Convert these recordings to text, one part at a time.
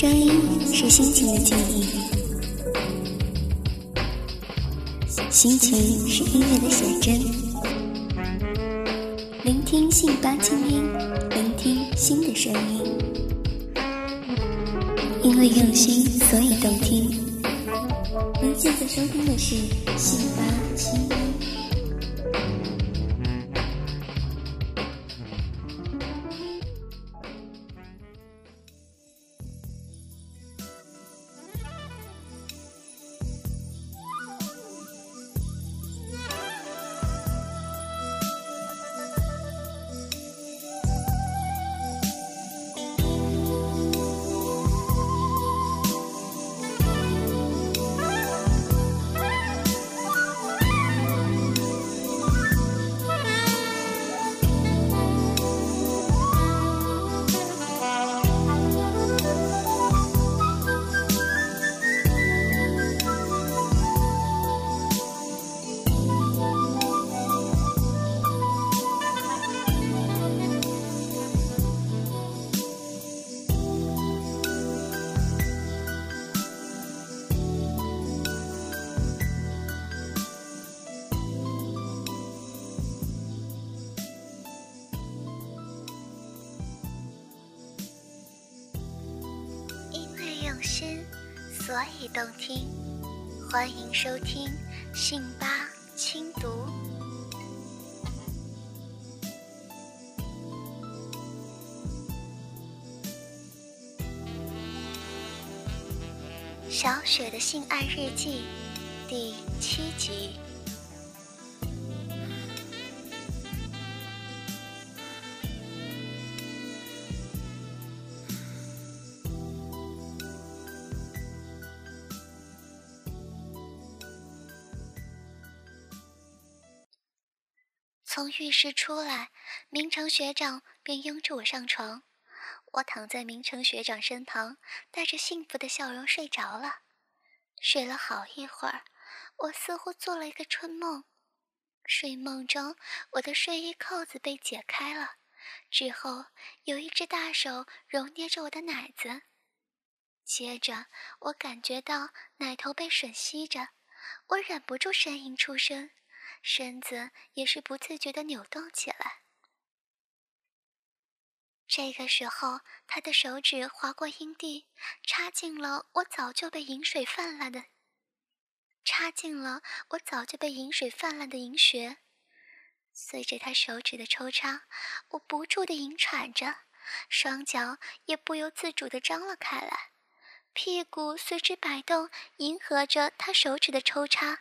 声音是心情的记忆，心情是音乐的写真。聆听信八清音，聆听新的声音。因为用心，所以动听。您现在收听的是信八清音。所以动听。欢迎收听信吧轻读。小雪的性爱日记第七集。室出来，明成学长便拥着我上床。我躺在明成学长身旁，带着幸福的笑容睡着了。睡了好一会儿，我似乎做了一个春梦。睡梦中，我的睡衣扣子被解开了，之后有一只大手揉捏着我的奶子。接着，我感觉到奶头被吮吸着，我忍不住呻吟出声。身子也是不自觉地扭动起来。这个时候，他的手指划过阴蒂，插进了我早就被饮水泛滥的，插进了我早就被饮水泛滥的银穴。随着他手指的抽插，我不住地吟喘着，双脚也不由自主地张了开来，屁股随之摆动，迎合着他手指的抽插。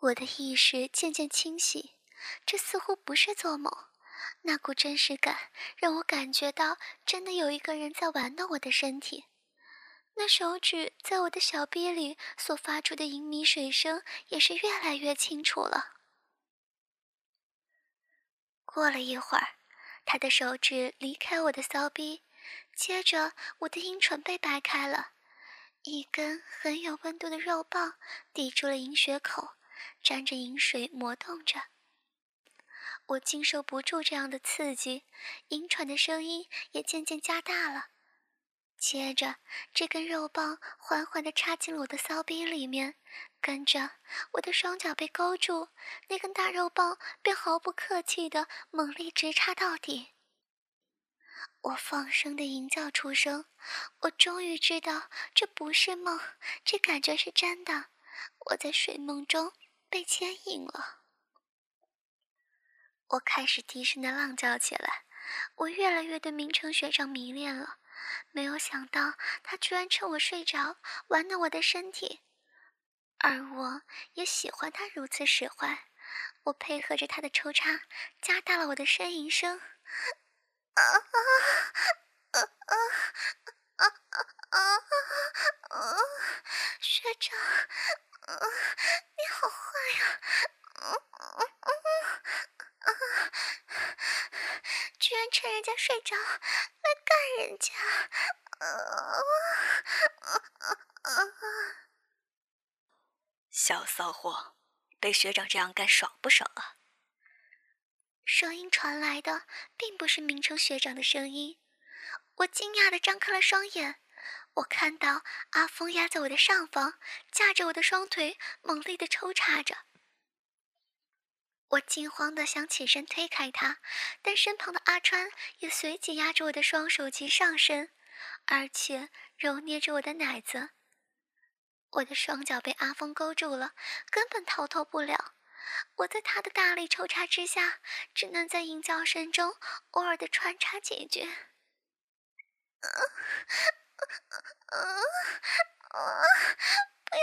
我的意识渐渐清晰，这似乎不是做梦。那股真实感让我感觉到，真的有一个人在玩弄我的身体。那手指在我的小臂里所发出的银米水声也是越来越清楚了。过了一会儿，他的手指离开我的骚逼，接着我的阴唇被掰开了，一根很有温度的肉棒抵住了银穴口。沾着饮水磨动着，我经受不住这样的刺激，吟喘的声音也渐渐加大了。接着，这根肉棒缓缓地插进了我的骚逼里面，跟着我的双脚被勾住，那根大肉棒便毫不客气地猛力直插到底。我放声的吟叫出声，我终于知道这不是梦，这感觉是真的。我在睡梦中。被牵引了，我开始低声的浪叫起来。我越来越对明成学长迷恋了，没有想到他居然趁我睡着玩弄我的身体，而我也喜欢他如此使坏。我配合着他的抽插，加大了我的呻吟声。学长。啊，你好坏呀。啊，居然趁人家睡着来干人家。小骚货，被学长这样干爽不爽啊？声音传来的并不是明成学长的声音，我惊讶的张开了双眼。我看到阿峰压在我的上方，架着我的双腿，猛烈的抽插着。我惊慌的想起身推开他，但身旁的阿川也随即压着我的双手及上身，而且揉捏着我的奶子。我的双脚被阿峰勾住了，根本逃脱不了。我在他的大力抽插之下，只能在吟叫声中偶尔的穿插 几句。不要！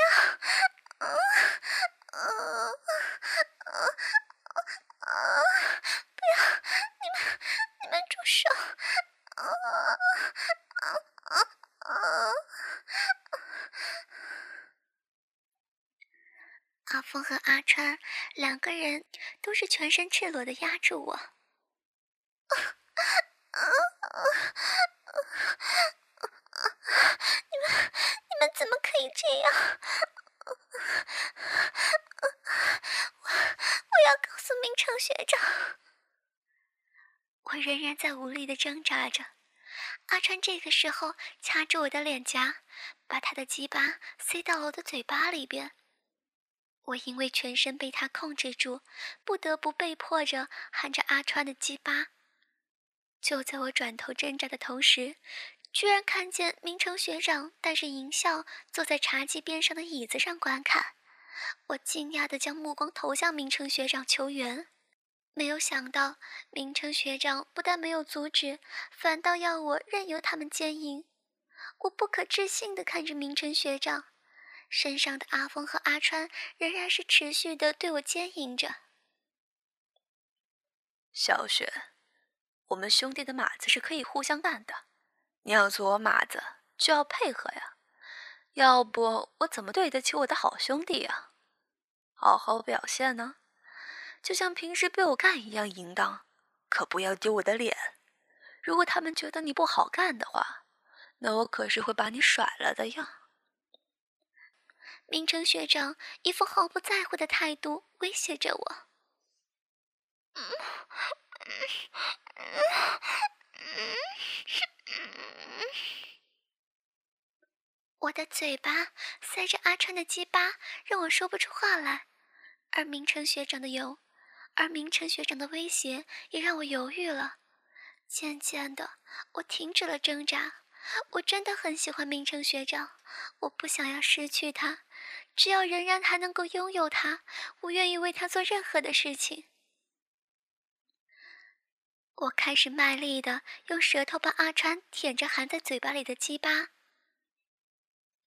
不要！你们，你们住手！阿峰和阿川两个人都是全身赤裸的压住我，你们你们怎么可以这样？我我要告诉明成学长。我仍然在无力的挣扎着，阿川这个时候掐住我的脸颊，把他的鸡巴塞到了我的嘴巴里边。我因为全身被他控制住，不得不被迫着含着阿川的鸡巴。就在我转头挣扎的同时，居然看见明成学长带着淫笑坐在茶几边上的椅子上观看。我惊讶地将目光投向明成学长求援，没有想到明成学长不但没有阻止，反倒要我任由他们奸淫。我不可置信地看着明成学长。身上的阿峰和阿川仍然是持续的对我奸淫着。小雪，我们兄弟的马子是可以互相干的，你要做我马子就要配合呀，要不我怎么对得起我的好兄弟呀？好好表现呢，就像平时被我干一样淫荡，可不要丢我的脸。如果他们觉得你不好干的话，那我可是会把你甩了的呀。明成学长一副毫不在乎的态度威胁着我。我的嘴巴塞着阿川的鸡巴，让我说不出话来。而明成学长的油，而明成学长的威胁也让我犹豫了。渐渐的，我停止了挣扎。我真的很喜欢明成学长，我不想要失去他。只要仍然还能够拥有他，我愿意为他做任何的事情。我开始卖力的用舌头帮阿川舔着含在嘴巴里的鸡巴。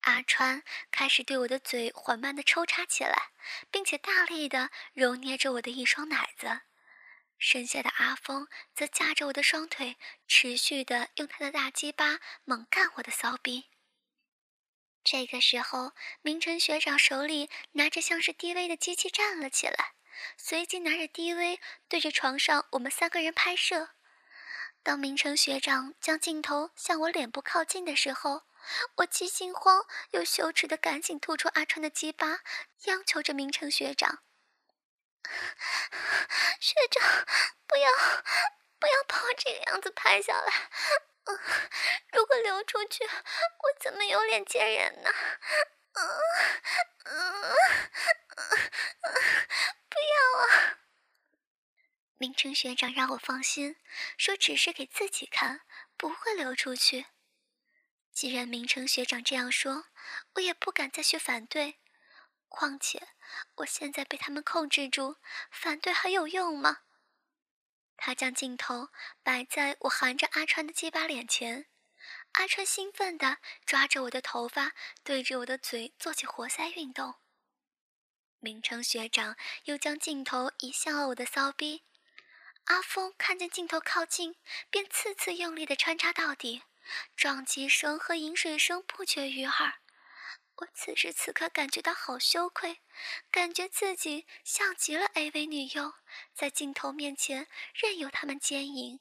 阿川开始对我的嘴缓慢的抽插起来，并且大力的揉捏着我的一双奶子。剩下的阿峰则架着我的双腿，持续的用他的大鸡巴猛干我的骚逼。这个时候，明成学长手里拿着像是 DV 的机器站了起来，随即拿着 DV 对着床上我们三个人拍摄。当明成学长将镜头向我脸部靠近的时候，我既心慌又羞耻的赶紧吐出阿川的鸡巴，央求着明成学长。学长，不要，不要把我这个样子拍下来。如果流出去，我怎么有脸见人呢？嗯嗯，不要啊！明成学长让我放心，说只是给自己看，不会流出去。既然明成学长这样说，我也不敢再去反对。况且，我现在被他们控制住，反对还有用吗？他将镜头摆在我含着阿川的鸡巴脸前，阿川兴奋地抓着我的头发，对着我的嘴做起活塞运动。明成学长又将镜头移向了我的骚逼，阿峰看见镜头靠近，便次次用力的穿插到底，撞击声和饮水声不绝于耳。我此时此刻感觉到好羞愧，感觉自己像极了 AV 女优，在镜头面前任由他们奸淫。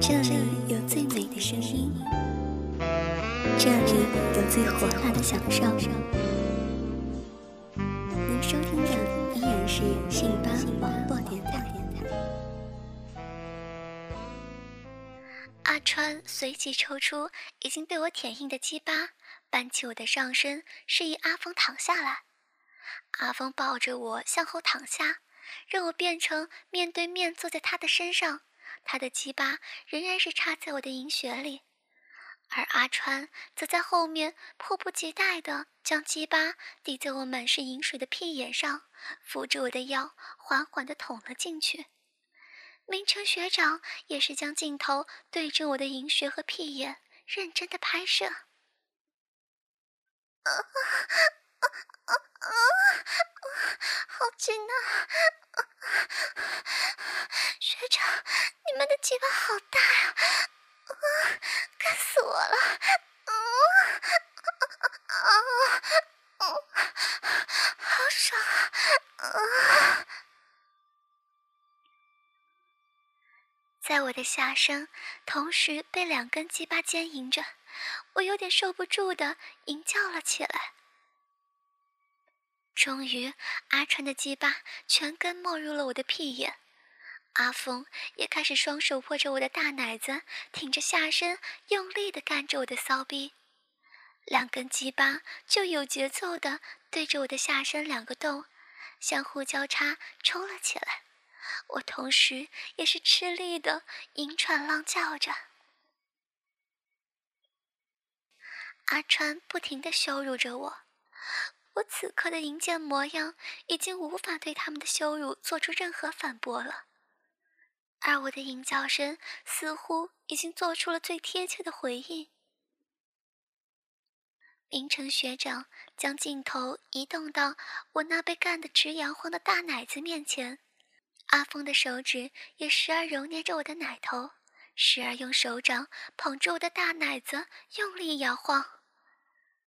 这里有最美的声音，这里有最火辣的享受。您收听的是信巴网络电台。阿川随即抽出已经被我舔硬的鸡巴，搬起我的上身，示意阿峰躺下来。阿峰抱着我向后躺下，让我变成面对面坐在他的身上。他的鸡巴仍然是插在我的银穴里，而阿川则在后面迫不及待地将鸡巴抵在我满是银水的屁眼上，扶着我的腰，缓缓地捅了进去。明成学长也是将镜头对着我的银穴和屁眼，认真的拍摄。啊啊啊啊！好紧啊！学长，你们的鸡巴好大呀！啊，干死我了！啊啊啊！好爽啊！啊！在我的下身，同时被两根鸡巴牵引着，我有点受不住的吟叫了起来。终于，阿川的鸡巴全根没入了我的屁眼，阿峰也开始双手握着我的大奶子，挺着下身，用力的干着我的骚逼，两根鸡巴就有节奏的对着我的下身两个洞相互交叉抽了起来，我同时也是吃力的银喘浪叫着，阿川不停的羞辱着我。我此刻的淫贱模样，已经无法对他们的羞辱做出任何反驳了，而我的淫叫声似乎已经做出了最贴切的回应。明成学长将镜头移动到我那被干得直摇晃的大奶子面前，阿峰的手指也时而揉捏着我的奶头，时而用手掌捧着我的大奶子用力摇晃，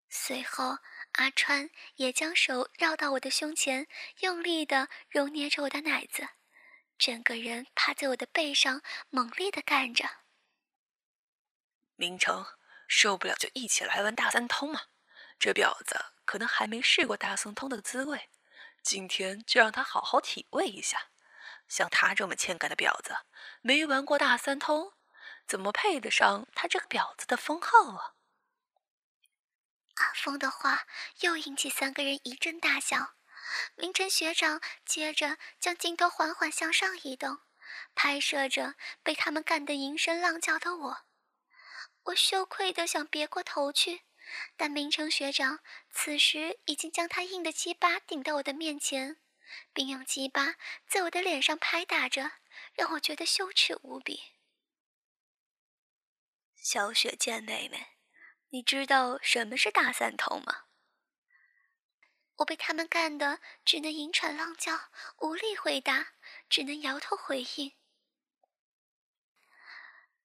随后。阿川也将手绕到我的胸前，用力的揉捏着我的奶子，整个人趴在我的背上，猛烈的干着。明成受不了就一起来玩大三通嘛，这婊子可能还没试过大三通的滋味，今天就让他好好体味一下。像他这么欠干的婊子，没玩过大三通，怎么配得上他这个婊子的封号啊？阿峰的话又引起三个人一阵大笑。明晨学长接着将镜头缓缓向上移动，拍摄着被他们干得吟声浪叫的我。我羞愧的想别过头去，但明成学长此时已经将他硬的鸡巴顶到我的面前，并用鸡巴在我的脸上拍打着，让我觉得羞耻无比。小雪见妹妹。你知道什么是大三头吗？我被他们干的只能吟喘浪叫，无力回答，只能摇头回应。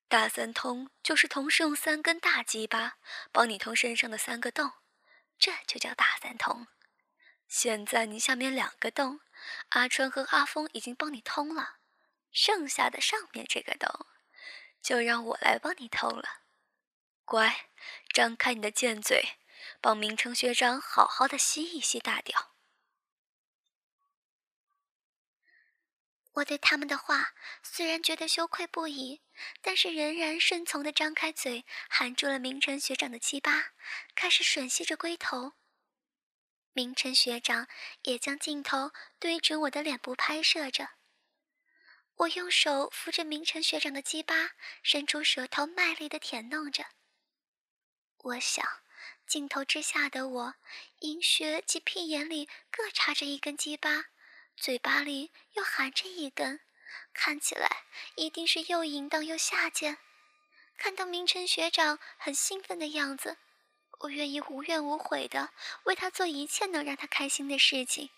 大三通就是同时用三根大鸡巴帮你通身上的三个洞，这就叫大三通。现在你下面两个洞，阿川和阿峰已经帮你通了，剩下的上面这个洞，就让我来帮你通了。乖，张开你的贱嘴，帮明成学长好好的吸一吸大屌。我对他们的话虽然觉得羞愧不已，但是仍然顺从的张开嘴，含住了明成学长的鸡巴，开始吮吸着龟头。明成学长也将镜头对准我的脸部拍摄着。我用手扶着明成学长的鸡巴，伸出舌头卖力的舔弄着。我想，镜头之下的我，阴穴及屁眼里各插着一根鸡巴，嘴巴里又含着一根，看起来一定是又淫荡又下贱。看到明晨学长很兴奋的样子，我愿意无怨无悔的为他做一切能让他开心的事情，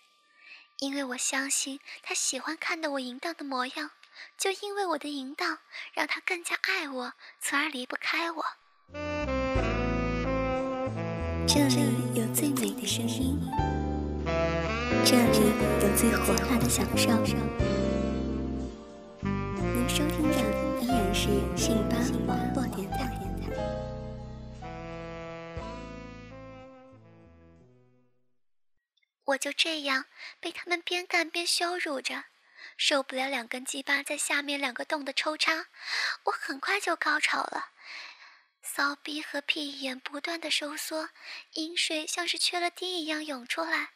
因为我相信他喜欢看到我淫荡的模样，就因为我的淫荡，让他更加爱我，从而离不开我。这里有最美的声音，这里有最火辣的享受。您收听的依然是。是十八网络电台。我就这样被他们边干边羞辱着，受不了两根鸡巴在下面两个洞的抽插，我很快就高潮了。骚逼和屁眼不断的收缩，阴水像是缺了堤一样涌出来。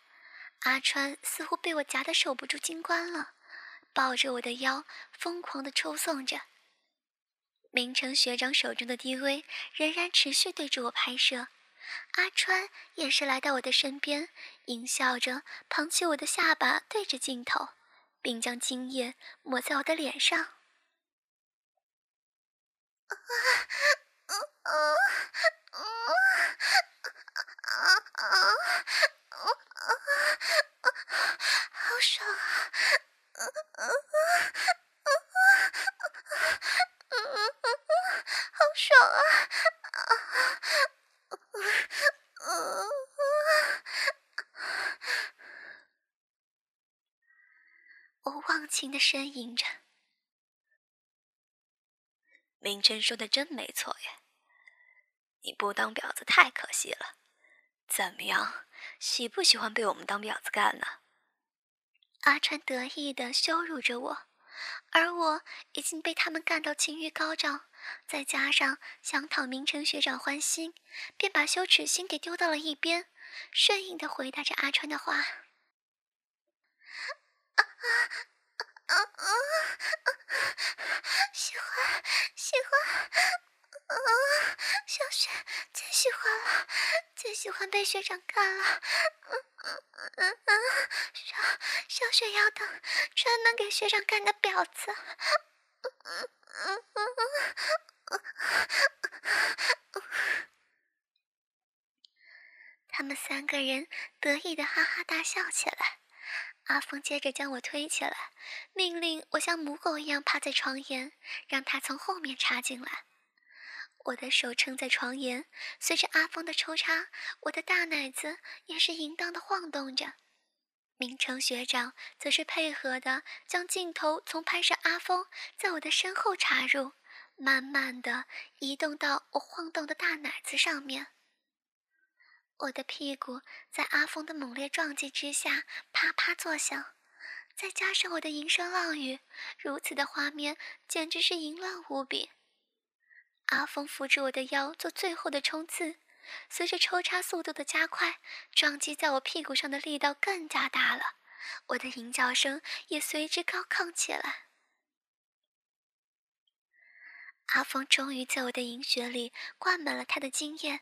阿川似乎被我夹得守不住金冠了，抱着我的腰疯狂的抽送着。明成学长手中的 DV 仍然持续对着我拍摄，阿川也是来到我的身边，淫笑着捧起我的下巴对着镜头，并将精液抹在我的脸上。啊！好爽啊！我忘情的呻吟着。明真说的真没错耶，不当婊子太可惜了。怎么样，喜不喜欢被我们当婊子干呢？阿川得意的羞辱着我，而我已经被他们干到情欲高涨，再加上想讨明成学长欢心，便把羞耻心给丢到了一边，顺应的回答着阿川的话。啊啊！喜欢，喜欢，啊！小雪最喜欢了，最喜欢被学长干了。小小雪要当专门给学长干的婊子。他们三个人得意的哈哈大笑起来。阿峰接着将我推起来，命令我像母狗一样趴在床沿，让他从后面插进来。我的手撑在床沿，随着阿峰的抽插，我的大奶子也是淫荡的晃动着。明成学长则是配合的将镜头从拍摄阿峰在我的身后插入，慢慢的移动到我晃动的大奶子上面。我的屁股在阿峰的猛烈撞击之下啪啪作响，再加上我的淫声浪语，如此的画面简直是淫乱无比。阿峰扶着我的腰做最后的冲刺，随着抽插速度的加快，撞击在我屁股上的力道更加大了，我的淫叫声也随之高亢起来。阿峰终于在我的淫穴里灌满了他的精液。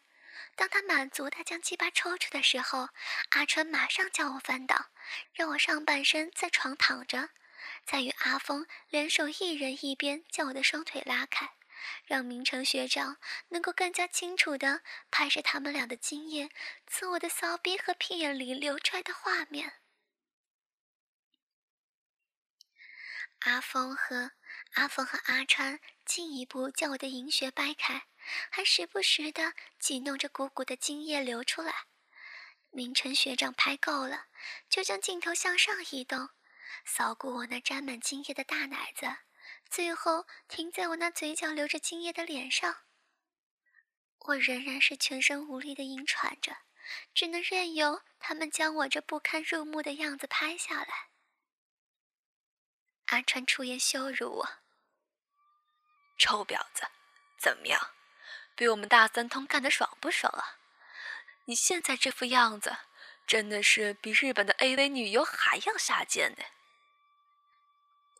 当他满足的将鸡巴抽出的时候，阿川马上将我翻倒，让我上半身在床躺着，再与阿峰联手一人一边将我的双腿拉开，让明成学长能够更加清楚的拍摄他们俩的精液从我的骚逼和屁眼里流出来的画面。阿峰和阿峰和阿川进一步将我的银穴掰开。还时不时的挤弄着鼓鼓的精液流出来。明成学长拍够了，就将镜头向上移动，扫过我那沾满精液的大奶子，最后停在我那嘴角流着精液的脸上。我仍然是全身无力的硬喘着，只能任由他们将我这不堪入目的样子拍下来。阿川出言羞辱我：“臭婊子，怎么样？”比我们大三通干的爽不爽啊？你现在这副样子，真的是比日本的 AV 女优还要下贱呢。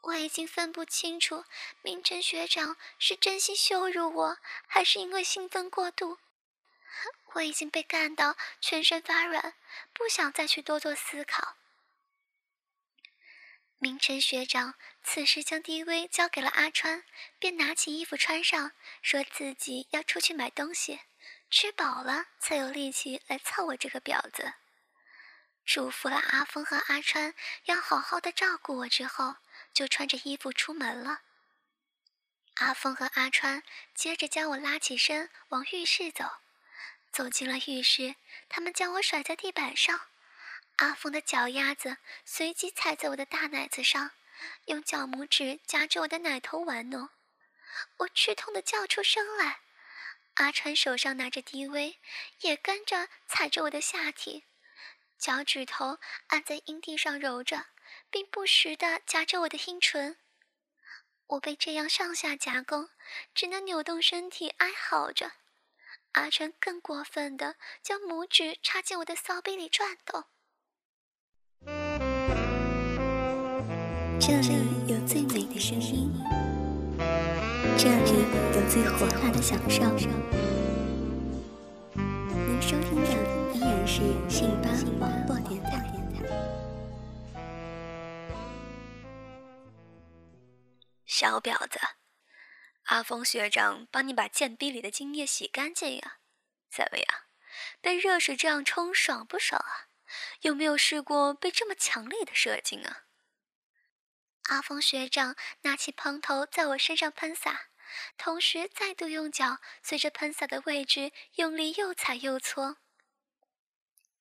我已经分不清楚，明晨学长是真心羞辱我，还是因为兴奋过度。我已经被干到全身发软，不想再去多做思考。明晨学长此时将 DV 交给了阿川，便拿起衣服穿上，说自己要出去买东西，吃饱了才有力气来操我这个婊子。嘱咐了阿峰和阿川要好好的照顾我之后，就穿着衣服出门了。阿峰和阿川接着将我拉起身往浴室走，走进了浴室，他们将我甩在地板上。阿峰的脚丫子随即踩在我的大奶子上，用脚拇指夹着我的奶头玩弄。我吃痛的叫出声来。阿川手上拿着 DV，也跟着踩着我的下体，脚趾头按在阴蒂上揉着，并不时的夹着我的阴唇。我被这样上下夹攻，只能扭动身体哀嚎着。阿川更过分的将拇指插进我的骚逼里转动。这里有最美的声音，这里有最火辣的享受。您收听的依然是信巴网络电台。小婊子，阿峰学长帮你把贱逼里的精液洗干净呀？怎么样？被热水这样冲爽不爽啊？有没有试过被这么强烈的射精啊？阿峰学长拿起喷头在我身上喷洒，同时再度用脚随着喷洒的位置用力又踩又搓。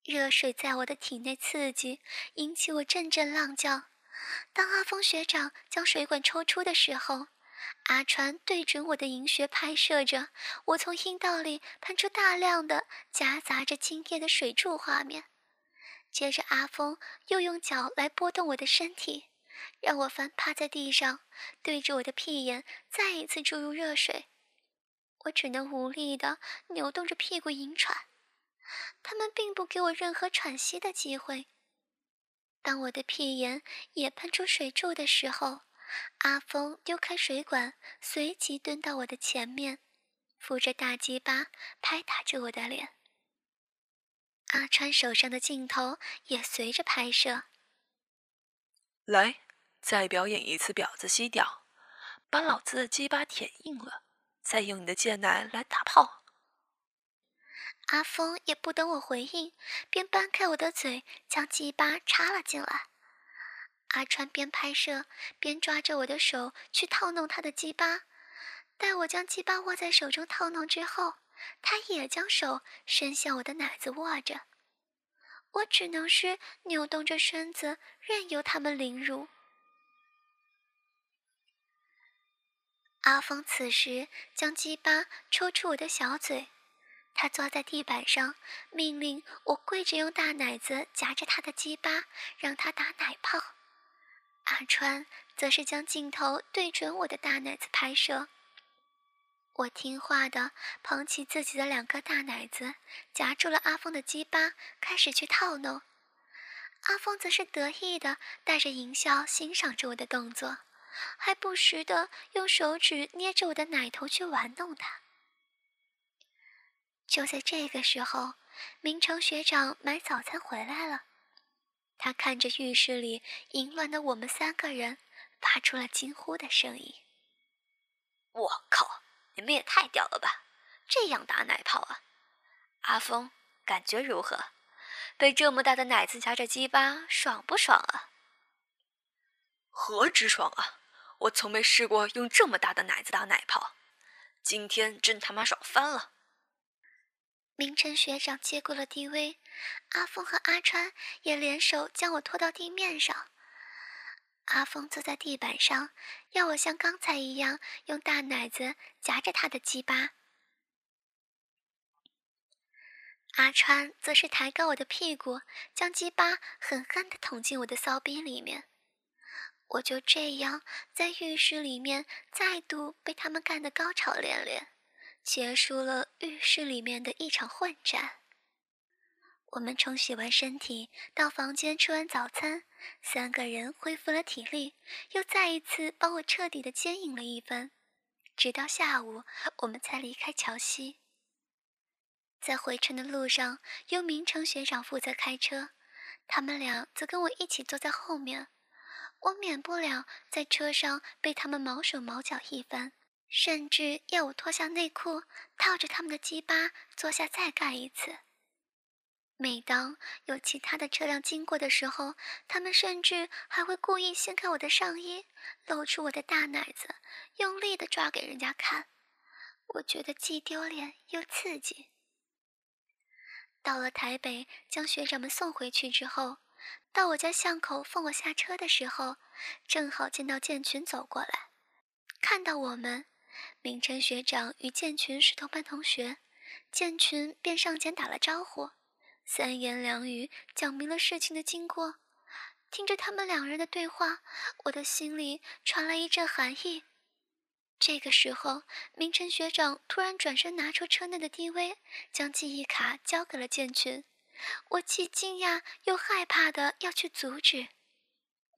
热水在我的体内刺激，引起我阵阵浪叫。当阿峰学长将水管抽出的时候，阿川对准我的银穴拍摄着我从阴道里喷出大量的夹杂着精液的水柱画面。接着，阿峰又用脚来拨动我的身体，让我翻趴在地上，对着我的屁眼再一次注入热水。我只能无力地扭动着屁股引喘，他们并不给我任何喘息的机会。当我的屁眼也喷出水柱的时候，阿峰丢开水管，随即蹲到我的前面，扶着大鸡巴拍打着我的脸。阿川手上的镜头也随着拍摄。来，再表演一次婊子吸屌，把老子的鸡巴舔硬了，再用你的贱奶来打炮。阿峰也不等我回应，便掰开我的嘴，将鸡巴插了进来。阿川边拍摄边抓着我的手去套弄他的鸡巴。待我将鸡巴握在手中套弄之后，他也将手伸向我的奶子握着。我只能是扭动着身子，任由他们凌辱。阿峰此时将鸡巴抽出我的小嘴。他坐在地板上，命令我跪着，用大奶子夹着他的鸡巴，让他打奶泡。阿川则是将镜头对准我的大奶子拍摄。我听话的捧起自己的两个大奶子，夹住了阿峰的鸡巴，开始去套弄。阿峰则是得意的带着淫笑欣赏着我的动作，还不时的用手指捏着我的奶头去玩弄它。就在这个时候，明成学长买早餐回来了。他看着浴室里淫乱的我们三个人，发出了惊呼的声音：“我靠，你们也太屌了吧！这样打奶泡啊！阿峰，感觉如何？被这么大的奶子夹着鸡巴，爽不爽啊？”“何止爽啊！我从没试过用这么大的奶子打奶泡，今天真他妈爽翻了！”明晨学长接过了 DV，阿峰和阿川也联手将我拖到地面上。阿峰坐在地板上，要我像刚才一样用大奶子夹着他的鸡巴。阿川则是抬高我的屁股，将鸡巴狠狠地捅进我的骚逼里面。我就这样在浴室里面再度被他们干得高潮连连。结束了浴室里面的一场混战。我们冲洗完身体，到房间吃完早餐，三个人恢复了体力，又再一次帮我彻底的奸淫了一番，直到下午，我们才离开桥西。在回程的路上，由明成学长负责开车，他们俩则跟我一起坐在后面，我免不了在车上被他们毛手毛脚一番。甚至要我脱下内裤，套着他们的鸡巴坐下再干一次。每当有其他的车辆经过的时候，他们甚至还会故意掀开我的上衣，露出我的大奶子，用力的抓给人家看。我觉得既丢脸又刺激。到了台北，将学长们送回去之后，到我家巷口放我下车的时候，正好见到建群走过来，看到我们。明琛学长与建群是同班同学，建群便上前打了招呼，三言两语讲明了事情的经过。听着他们两人的对话，我的心里传来一阵寒意。这个时候，明琛学长突然转身拿出车内的 DV，将记忆卡交给了建群。我既惊讶又害怕的要去阻止，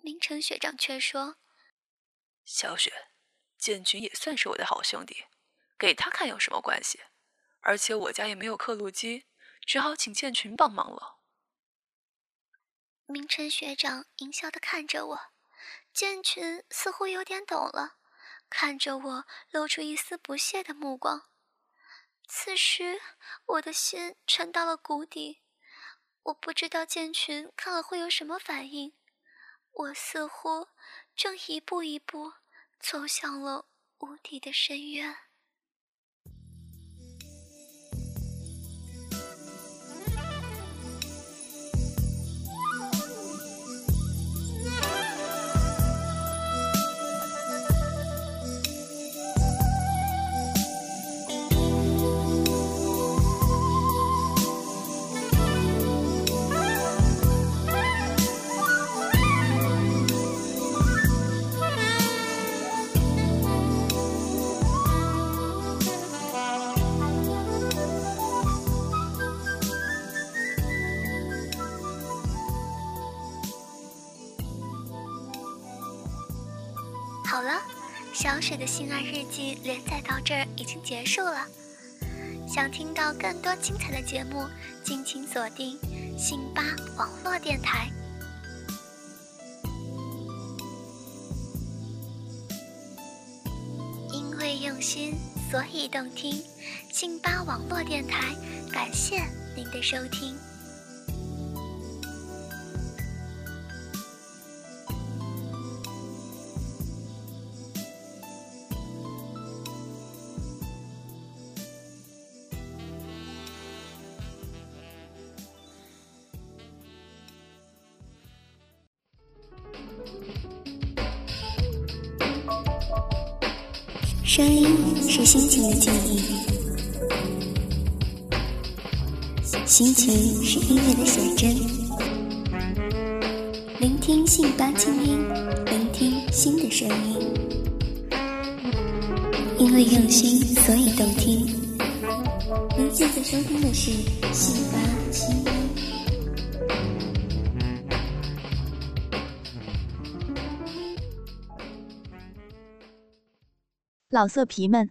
明琛学长却说：“小雪，建群也算是我的好兄弟，给他看有什么关系？而且我家也没有刻录机，只好请建群帮忙了。”明晨学长淫笑的看着我，建群似乎有点懂了，看着我露出一丝不屑的目光。此时我的心沉到了谷底，我不知道建群看了会有什么反应。我似乎正一步一步走向了无底的深渊。好了，小雪的性爱日记连载到这儿已经结束了。想听到更多精彩的节目，敬请锁定信八网络电台。因为用心，所以动听。信八网络电台，感谢您的收听。心情的记忆，心情是音乐的写真。聆听信八清音，聆听新的声音。因为用心，所以动听。您现在收听的是信八清音。老色皮们，